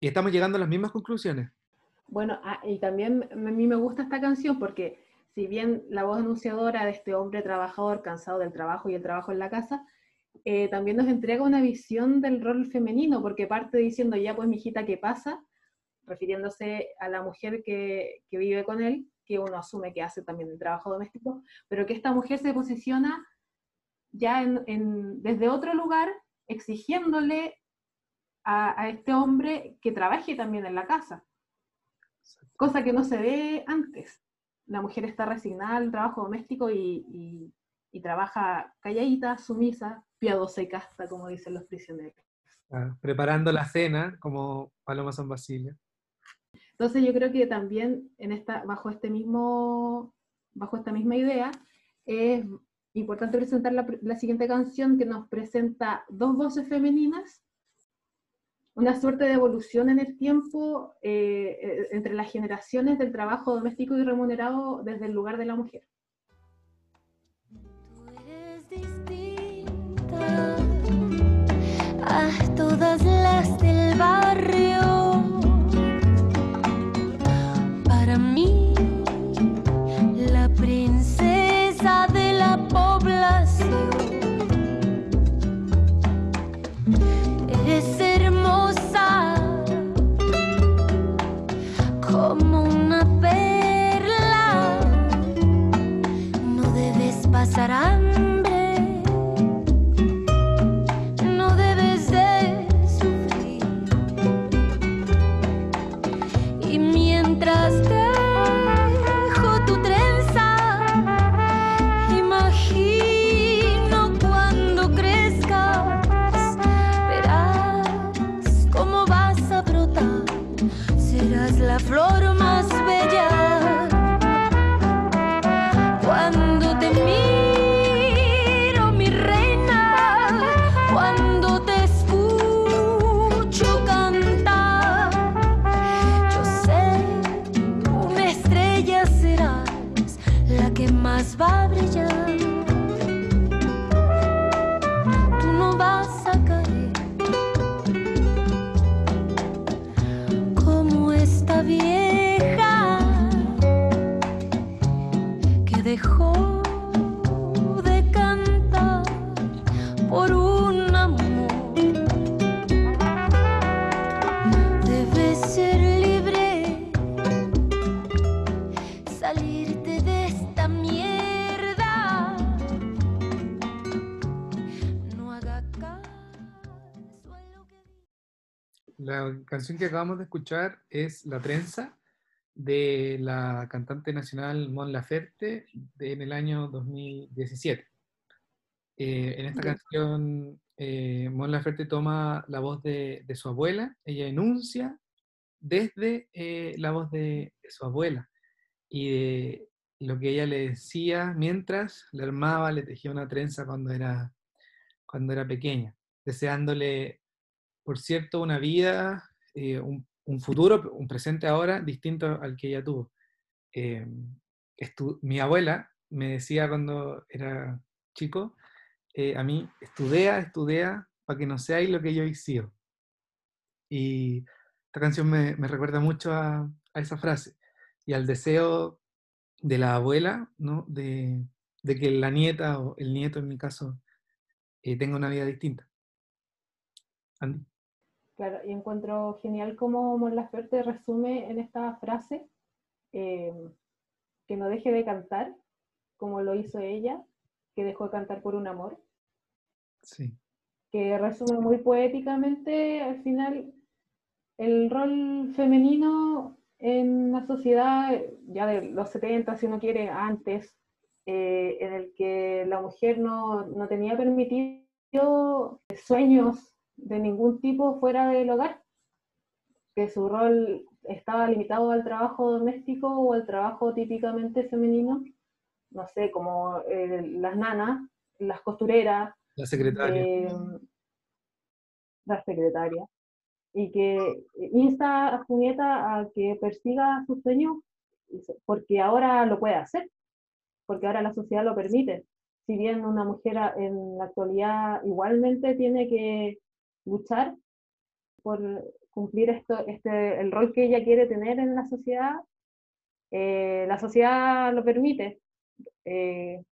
y estamos llegando a las mismas conclusiones. Bueno, ah, y también a mí me gusta esta canción porque si bien la voz anunciadora de este hombre trabajador cansado del trabajo y el trabajo en la casa, eh, también nos entrega una visión del rol femenino, porque parte diciendo, ya pues mijita, ¿qué pasa? Refiriéndose a la mujer que, que vive con él, que uno asume que hace también el trabajo doméstico, pero que esta mujer se posiciona ya en- en- desde otro lugar, exigiéndole a, a este hombre que trabaje también en la casa cosa que no se ve antes. La mujer está resignada al trabajo doméstico y, y- y trabaja calladita, sumisa, piadosa y casta, como dicen los prisioneros. Ah, preparando la cena como Paloma San Basilio. Entonces yo creo que también en esta, bajo, este mismo, bajo esta misma idea es importante presentar la, la siguiente canción que nos presenta dos voces femeninas, una suerte de evolución en el tiempo eh, eh, entre las generaciones del trabajo doméstico y remunerado desde el lugar de la mujer. Eres distinta a todas las del barrio. Canción que acabamos de escuchar es La Trenza de la cantante nacional Mon Laferte de- en el año 2017. Eh, en esta canción, eh, Mon Laferte toma la voz de, de su abuela, ella enuncia desde eh, la voz de, de su abuela y de lo que ella le decía mientras le armaba, le tejía una trenza cuando era, cuando era pequeña, deseándole, por cierto, una vida, eh, un, futuro, un presente ahora distinto al que ella tuvo. Eh, mi abuela me decía cuando era chico, eh, a mí, estudia, estudia, para que no seáis lo que yo he. Y esta canción me, recuerda mucho a, esa frase y al deseo de la abuela, ¿no? De, que la nieta o el nieto, en mi caso, tenga una vida distinta. Andy. Claro, y encuentro genial cómo Mon Laferte resume en esta frase eh, que no deje de cantar, como lo hizo ella, que dejó de cantar por un amor, Sí. que resume muy poéticamente al final el rol femenino en la sociedad ya de los 70, si uno quiere, antes, eh, en el que la mujer no, no tenía permitido sueños de ningún tipo fuera del hogar, que su rol estaba limitado al trabajo doméstico o al trabajo típicamente femenino, no sé, como eh, las nanas, las costureras, La secretaria. eh, la secretaria, y que insta a su nieta a que persiga sus sueños porque ahora lo puede hacer, porque ahora la sociedad lo permite. Si bien una mujer en la actualidad igualmente tiene que luchar por cumplir esto, este, el rol que ella quiere tener en la sociedad, eh, la sociedad lo permite, eh,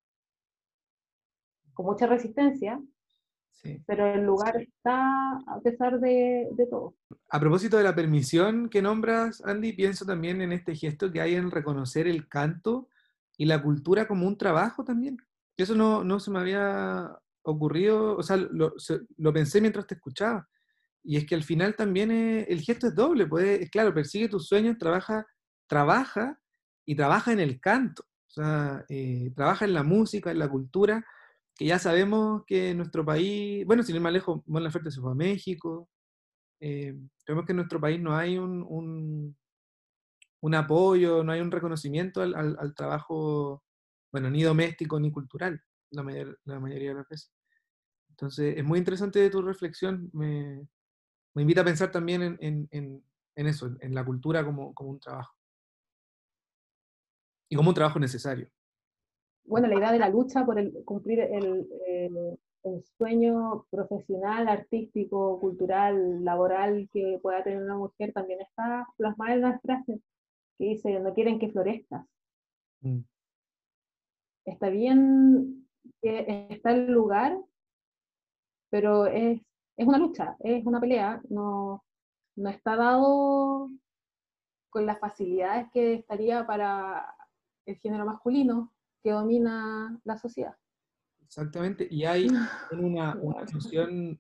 con mucha resistencia, Sí. pero el lugar está a pesar de, de todo. A propósito de la permisión que nombras, Andy, pienso también en este gesto que hay en reconocer el canto y la cultura como un trabajo también. Eso no, no se me había ocurrido, o sea, lo, lo pensé mientras te escuchaba. Y es que al final también eh, el gesto es doble, pues, es claro, persigue tus sueños, trabaja, trabaja y trabaja en el canto, o sea, eh, trabaja en la música, en la cultura, que ya sabemos que en nuestro país, bueno, sin ir más lejos, Mon Laferte se fue a México, eh, que en nuestro país no hay un, un, un apoyo, no hay un reconocimiento al, al- al trabajo, bueno, ni doméstico ni cultural, la, mayor- la mayoría de las veces. Entonces, es muy interesante tu reflexión, me, me invita a pensar también en, en- en- en eso, en, la cultura como, como un trabajo. Y como un trabajo necesario. Bueno, la idea de la lucha por el, cumplir el, el- el sueño profesional, artístico, cultural, laboral que pueda tener una mujer también está plasmada en una frase que dice, no quieren que florezcas. Mm. Está bien que está el lugar, pero es, es una lucha, es una pelea, no, no está dado con las facilidades que estaría para el género masculino que domina la sociedad. Exactamente, y hay una, una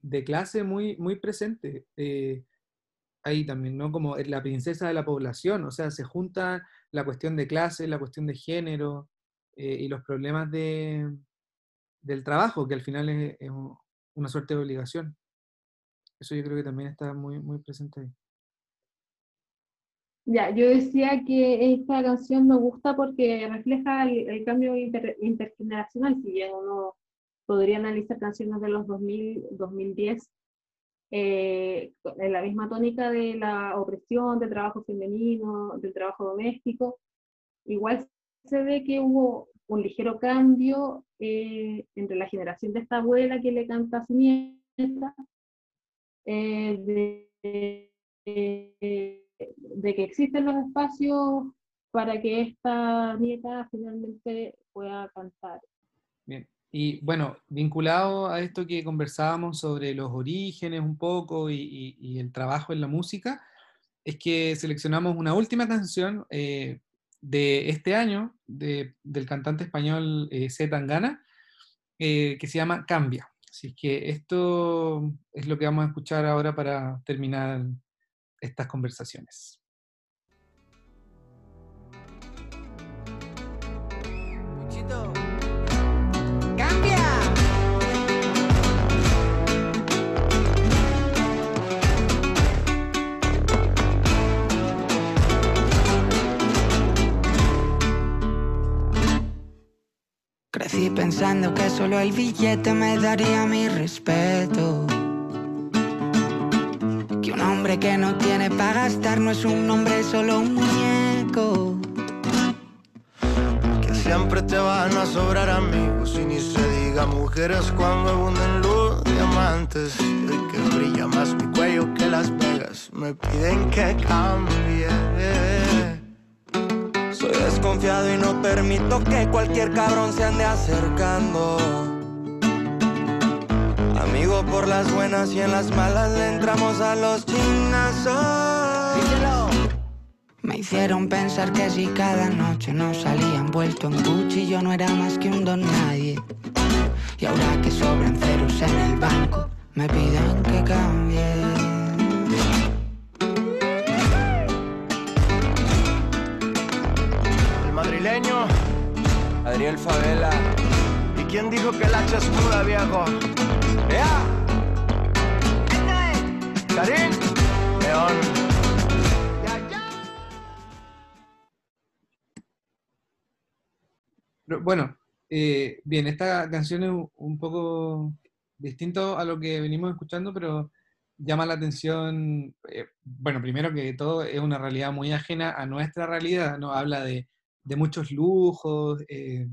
de clase muy, muy presente. eh, ahí también, ¿no? Como la princesa de la población, o sea, se junta la cuestión de clase, la cuestión de género eh, y los problemas de, del trabajo, que al final es, es una suerte de obligación. Eso yo creo que también está muy, muy presente ahí. Ya, yo decía que esta canción me gusta porque refleja el, el cambio inter- intergeneracional, si bien uno podría analizar canciones de los 2000, 2010 eh, en la misma tónica de la opresión, del trabajo femenino, del trabajo doméstico, igual se ve que hubo un ligero cambio eh, entre la generación de esta abuela que le canta a su nieta, eh, de, de- que existen los espacios para que esta nieta finalmente pueda cantar. Bien. Y bueno, vinculado a esto que conversábamos sobre los orígenes un poco y, el trabajo en la música, es que seleccionamos una última canción eh, de este año de- del cantante español eh, C. Tangana, eh, que se llama Cambia. Así que esto es lo que vamos a escuchar ahora para terminar estas conversaciones. Puchito. Crecí pensando que solo el billete me daría mi respeto. Que un hombre que no tiene para gastar no es un hombre, solo un muñeco. Que siempre te van a sobrar amigos y ni se diga mujeres cuando abunden los diamantes. Y que brilla más mi cuello que Las Vegas, me piden que cambie. Desconfiado y no permito que cualquier cabrón se ande acercando. Amigo por las buenas y en las malas le entramos a los chinazos. Me hicieron pensar que si cada noche nos salía envuelto en Gucci yo no era más que un don nadie. Y ahora que sobran ceros en el banco, me piden que cambie. Adriel Favela. ¿Y quién dijo que el hacha es muda, viejo? ¡Ea! Karim. León. Bueno, eh, bien, esta canción es un- un poco distinto a lo que venimos escuchando, pero llama la atención, eh, bueno, primero que todo es una realidad muy ajena a nuestra realidad, ¿no? Habla de, de muchos lujos, eh,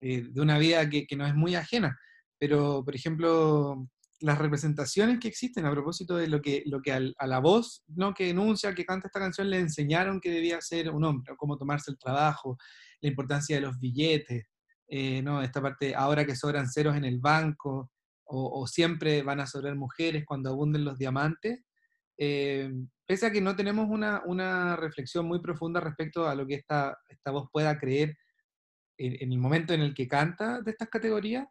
eh, de una vida que, que nos es muy ajena, pero, por ejemplo, las representaciones que existen a propósito de lo que, lo que al- a la voz ¿no? que enuncia, que canta esta canción, le enseñaron que debía ser un hombre, cómo tomarse el trabajo, la importancia de los billetes, eh, ¿no? esta parte, ahora que sobran ceros en el banco, o, siempre van a sobrar mujeres cuando abunden los diamantes, pese a que no tenemos una, una reflexión muy profunda respecto a lo que esta, esta voz pueda creer en, en el momento en el que canta de estas categorías,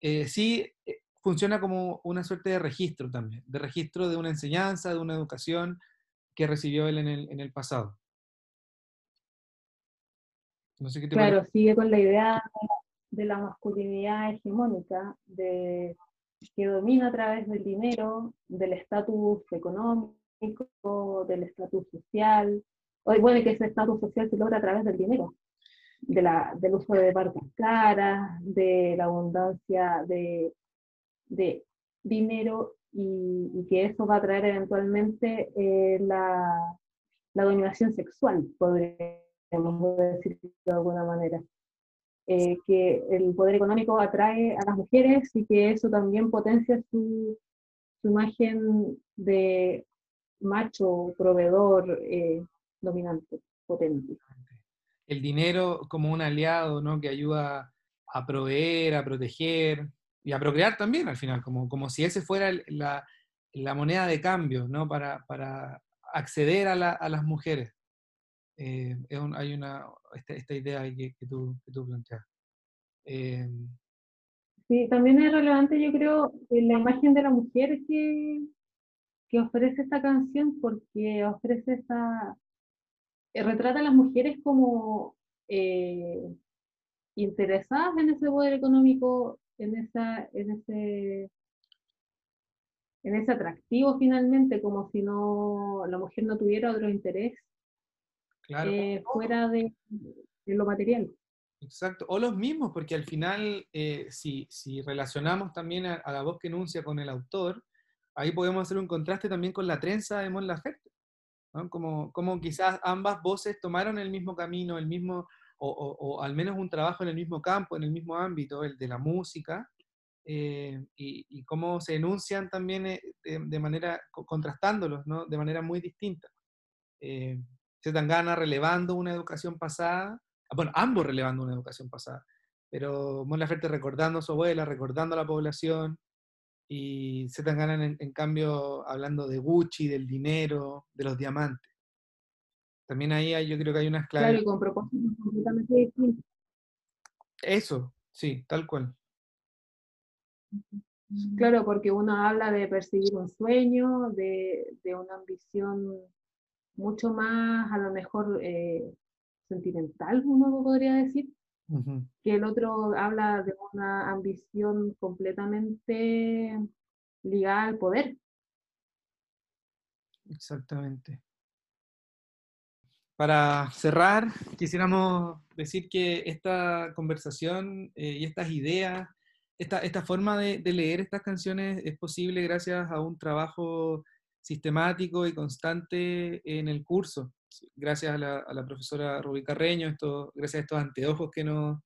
eh, sí eh, funciona como una suerte de registro también, de registro de una enseñanza, de una educación que recibió él en el, en el pasado. No sé qué te Claro, parece. sigue con la idea de la masculinidad hegemónica, de, que domina a través del dinero, del estatus económico, del estatus social, o bueno, que ese estatus social se logra a través del dinero, de la, del uso de marcas caras, de la abundancia de, de dinero y, y que eso va a traer eventualmente eh, la, la dominación sexual, podríamos decir de alguna manera. Eh, que el poder económico atrae a las mujeres y que eso también potencia su, su imagen de macho, proveedor, eh, dominante, potente. el dinero como un aliado, ¿no? Que ayuda a proveer, a proteger y a procrear también al final, como, como si ese fuera el- la, la moneda de cambio, ¿no? Para, para acceder a, la- a las mujeres. Eh, es un- hay una, esta, esta idea que, que tú, que tú planteas. Eh, Sí, también es relevante, yo creo, la imagen de la mujer que, que ofrece esta canción, porque ofrece esa. eh, retrata a las mujeres como eh, interesadas en ese poder económico, en, esa, en, ese, en ese atractivo finalmente, como si no la mujer no tuviera otro interés claro. eh, fuera de, de lo material. Exacto, o los mismos, porque al final, eh, si, si relacionamos también a, a la voz que enuncia con el autor, ahí podemos hacer un contraste también con la trenza de Mon Laferte, ¿no? Como, como quizás ambas voces tomaron el mismo camino, el mismo, o, o- o al menos un trabajo en el mismo campo, en el mismo ámbito, el de la música, eh, y, y cómo se enuncian también eh, de, de manera, co- contrastándolos, ¿no? De manera muy distinta. Eh, Zetangana relevando una educación pasada, ah, bueno, ambos relevando una educación pasada, pero Mon Laferte recordando a su abuela, recordando a la población, y Zetangana en, en cambio hablando de Gucci, del dinero, de los diamantes. También ahí hay- yo creo que hay unas claves. Claro, y con propósitos completamente distintos. Eso, sí, tal cual. Claro, porque uno habla de perseguir un sueño, de, de una ambición mucho más, a lo mejor, eh, sentimental, uno podría decir, Que el otro habla de una ambición completamente ligada al poder. Exactamente. Para cerrar, quisiéramos decir que esta conversación eh, y estas ideas, esta, esta forma de, de leer estas canciones es posible gracias a un trabajo sistemático y constante en el curso. Gracias a la, a la profesora Rubí Carreño, esto, gracias a estos anteojos que nos,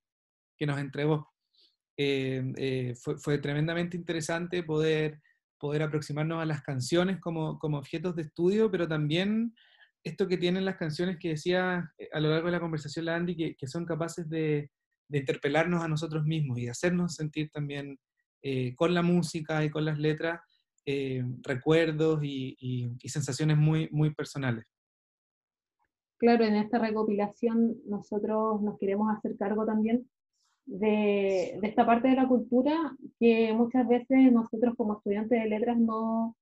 que nos entregó. Eh, eh, fue, tremendamente interesante poder, poder aproximarnos a las canciones como, como objetos de estudio, pero también esto que tienen las canciones que decía eh, a lo largo de la conversación la Andy, que, son capaces de, de interpelarnos a nosotros mismos y hacernos sentir también con la música y con las letras recuerdos y, y- y sensaciones muy, muy personales. Claro, en esta recopilación nosotros nos queremos hacer cargo también de, de esta parte de la cultura que muchas veces nosotros como estudiantes de letras no,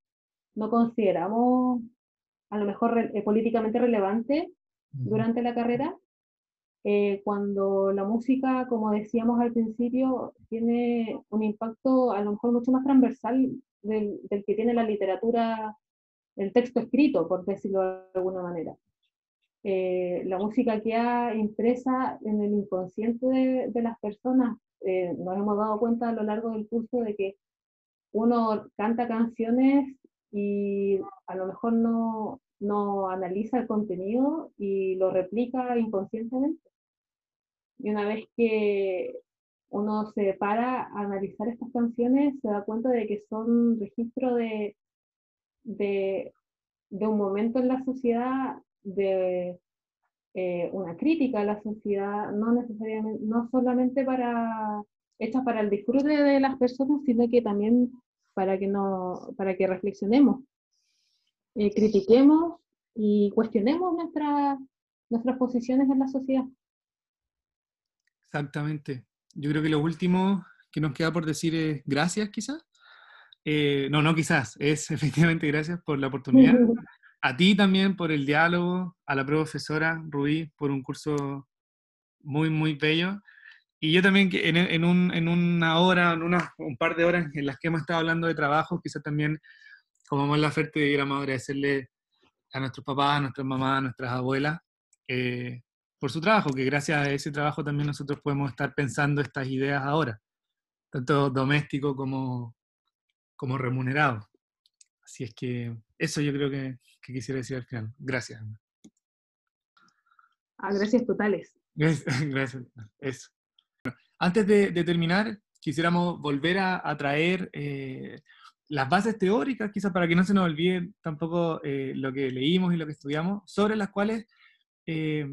no consideramos a lo mejor re- eh, políticamente relevante durante la carrera, eh, cuando la música, como decíamos al principio, tiene un impacto a lo mejor mucho más transversal del, del que tiene la literatura, el texto escrito, por decirlo de alguna manera. Eh, la música queda impresa en el inconsciente de, de las personas. Eh, nos hemos dado cuenta a lo largo del curso de que uno canta canciones y a lo mejor no, no analiza el contenido y lo replica inconscientemente. Y una vez que uno se para a analizar estas canciones, se da cuenta de que son registro de, de, de un momento en la sociedad, de eh, una crítica a la sociedad, no necesariamente, no solamente para, hechas para el disfrute de las personas, sino que también para que, no, para que reflexionemos, eh, critiquemos y cuestionemos nuestra- nuestras posiciones en la sociedad. Exactamente. Yo creo que lo último que nos queda por decir es gracias, quizás. Eh, no, no quizás, es efectivamente gracias por la oportunidad. A ti también por el diálogo, a la profesora Rubí por un curso muy, muy bello. Y yo también en, en un- en una hora, en una- un par de horas en las que hemos estado hablando de trabajo, quizás también como Mon Laferte debiéramos agradecerle a nuestros papás, a nuestras mamás, a nuestras abuelas, eh, por su trabajo, que gracias a ese trabajo también nosotros podemos estar pensando estas ideas ahora, tanto doméstico como, como remunerado. Así es que eso yo creo que, que quisiera decir al final. Gracias. Ah, gracias totales. Gracias. Eso. Bueno, antes de, de terminar, quisiéramos volver a, a traer eh, las bases teóricas, quizás para que no se nos olvide tampoco eh, lo que leímos y lo que estudiamos, sobre las cuales eh,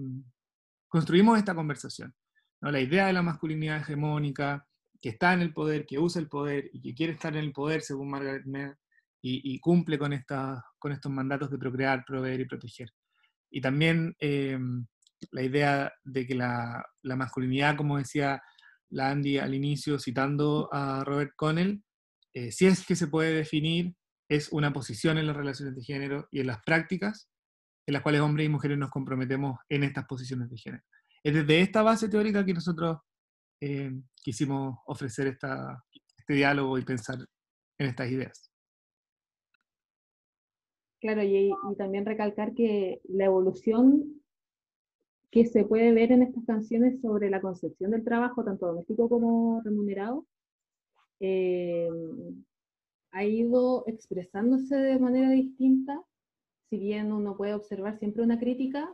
construimos esta conversación. ¿no? La idea de la masculinidad hegemónica, que está en el poder, que usa el poder y que quiere estar en el poder, según Margaret Mead, y, cumple con, esta, con estos mandatos de procrear, proveer y proteger. Y también eh, la idea de que la, masculinidad, como decía la Andy al inicio, citando a Robert Connell, eh, si es que se puede definir, es una posición en las relaciones de género y en las prácticas en las cuales hombres y mujeres nos comprometemos en estas posiciones de género. Es desde esta base teórica que nosotros eh, quisimos ofrecer este diálogo y pensar en estas ideas. Claro, y, también recalcar que la evolución que se puede ver en estas canciones sobre la concepción del trabajo, tanto doméstico como remunerado, eh, ha ido expresándose de manera distinta. Si bien uno puede observar siempre una crítica,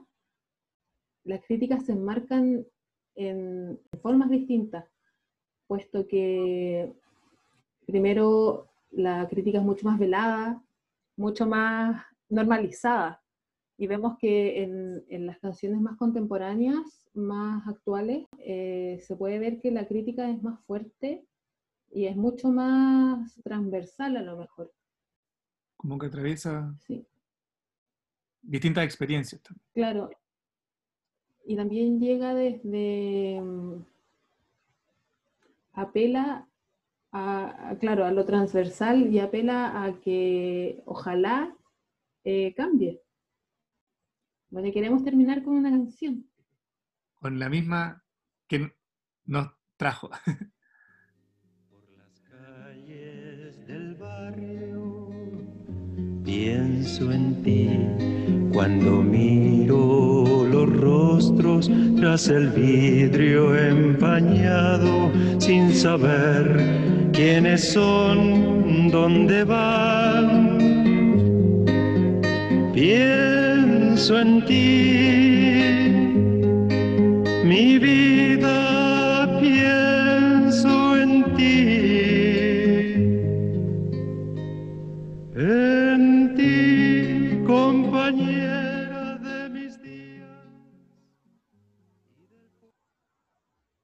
las críticas se enmarcan en formas distintas, puesto que primero la crítica es mucho más velada, mucho más normalizada. Y vemos que en, en las canciones más contemporáneas, más actuales, eh, se puede ver que la crítica es más fuerte y es mucho más transversal a lo mejor. Como que atraviesa Sí. distintas experiencias. también. Claro. Y también llega desde... mm, apela a- a- claro, a lo transversal y apela a que ojalá eh, cambie. Bueno, queremos terminar con una canción. Con la misma que nos trajo. Pienso en ti cuando miro tras el vidrio empañado sin saber quiénes son, dónde van. Pienso en ti, mi vida,